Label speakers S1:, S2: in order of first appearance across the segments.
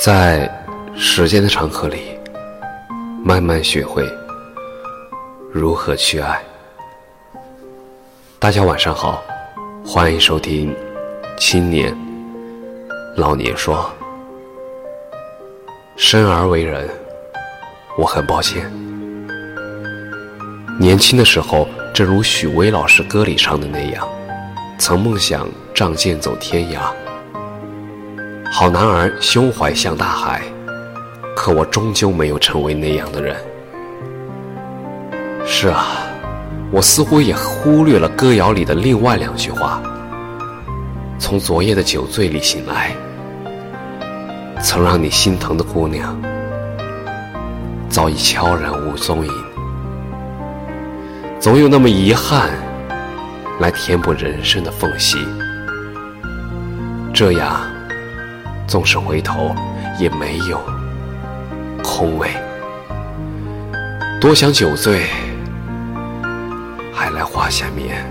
S1: 在时间的长河里，慢慢学会如何去爱。大家晚上好，欢迎收听《青年老年说》。生而为人，我很抱歉。年轻的时候，正如许巍老师歌里唱的那样，曾梦想仗剑走天涯。好男儿胸怀像大海，可我终究没有成为那样的人。是啊，我似乎也忽略了歌谣里的另外两句话：从昨夜的酒醉里醒来，曾让你心疼的姑娘，早已悄然无踪影。总有那么遗憾，来填补人生的缝隙，这样。纵使回头，也没有空位。多想酒醉，还来花下面。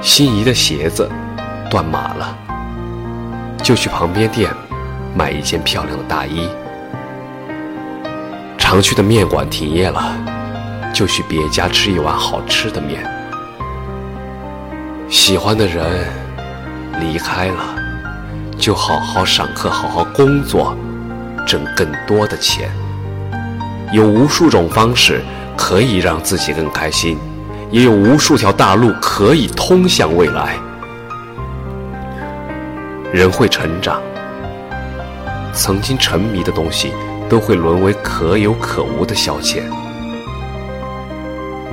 S1: 心仪的鞋子断码了，就去旁边店买一件漂亮的大衣。常去的面馆停业了，就去别家吃一碗好吃的面。喜欢的人。离开了，就好好上课，好好工作，挣更多的钱。有无数种方式可以让自己更开心，也有无数条大路可以通向未来。人会成长，曾经沉迷的东西都会沦为可有可无的消遣。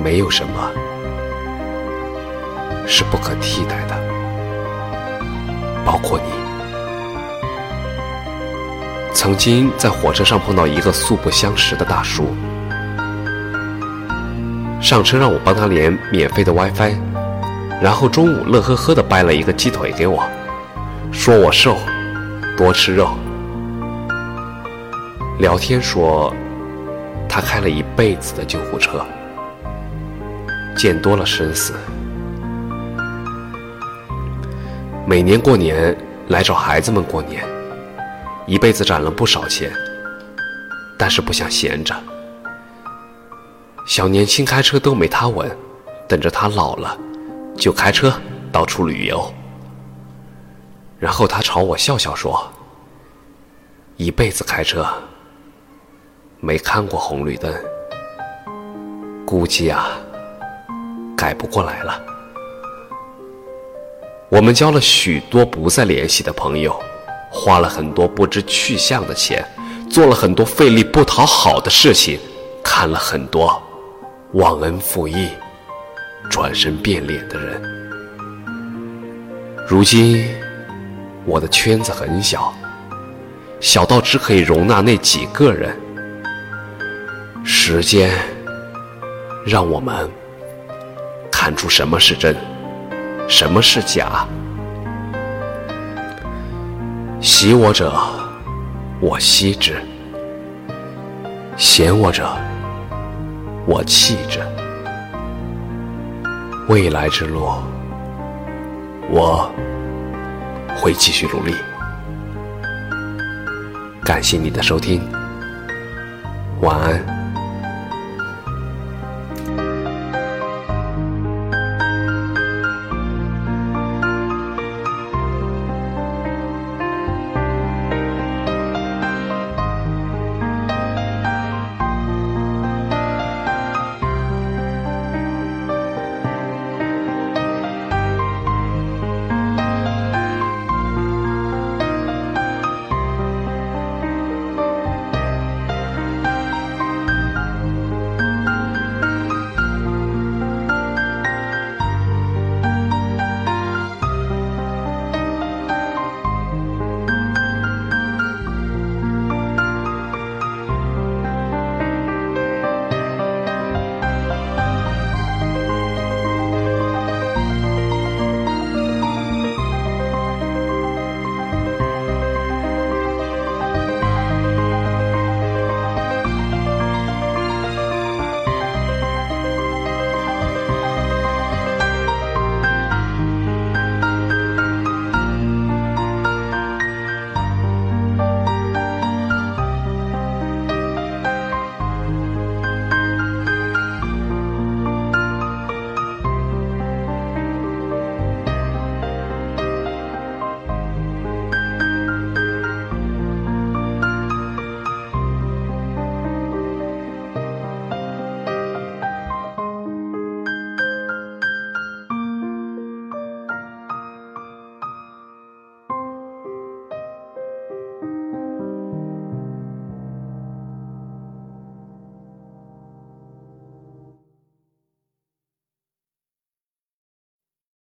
S1: 没有什么是不可替代的。包括你，曾经在火车上碰到一个素不相识的大叔，上车让我帮他连免费的 WiFi，然后中午乐呵呵的掰了一个鸡腿给我，说我瘦，多吃肉。聊天说，他开了一辈子的救护车，见多了生死。每年过年来找孩子们过年，一辈子攒了不少钱，但是不想闲着。小年轻开车都没他稳，等着他老了就开车到处旅游。然后他朝我笑笑说：“一辈子开车，没看过红绿灯，估计啊改不过来了。”我们交了许多不再联系的朋友，花了很多不知去向的钱，做了很多费力不讨好的事情，看了很多忘恩负义、转身变脸的人。如今，我的圈子很小，小到只可以容纳那几个人。时间让我们看出什么是真。什么是假？喜我者，我惜之；嫌我者，我弃之。未来之路，我会继续努力。感谢你的收听，晚安。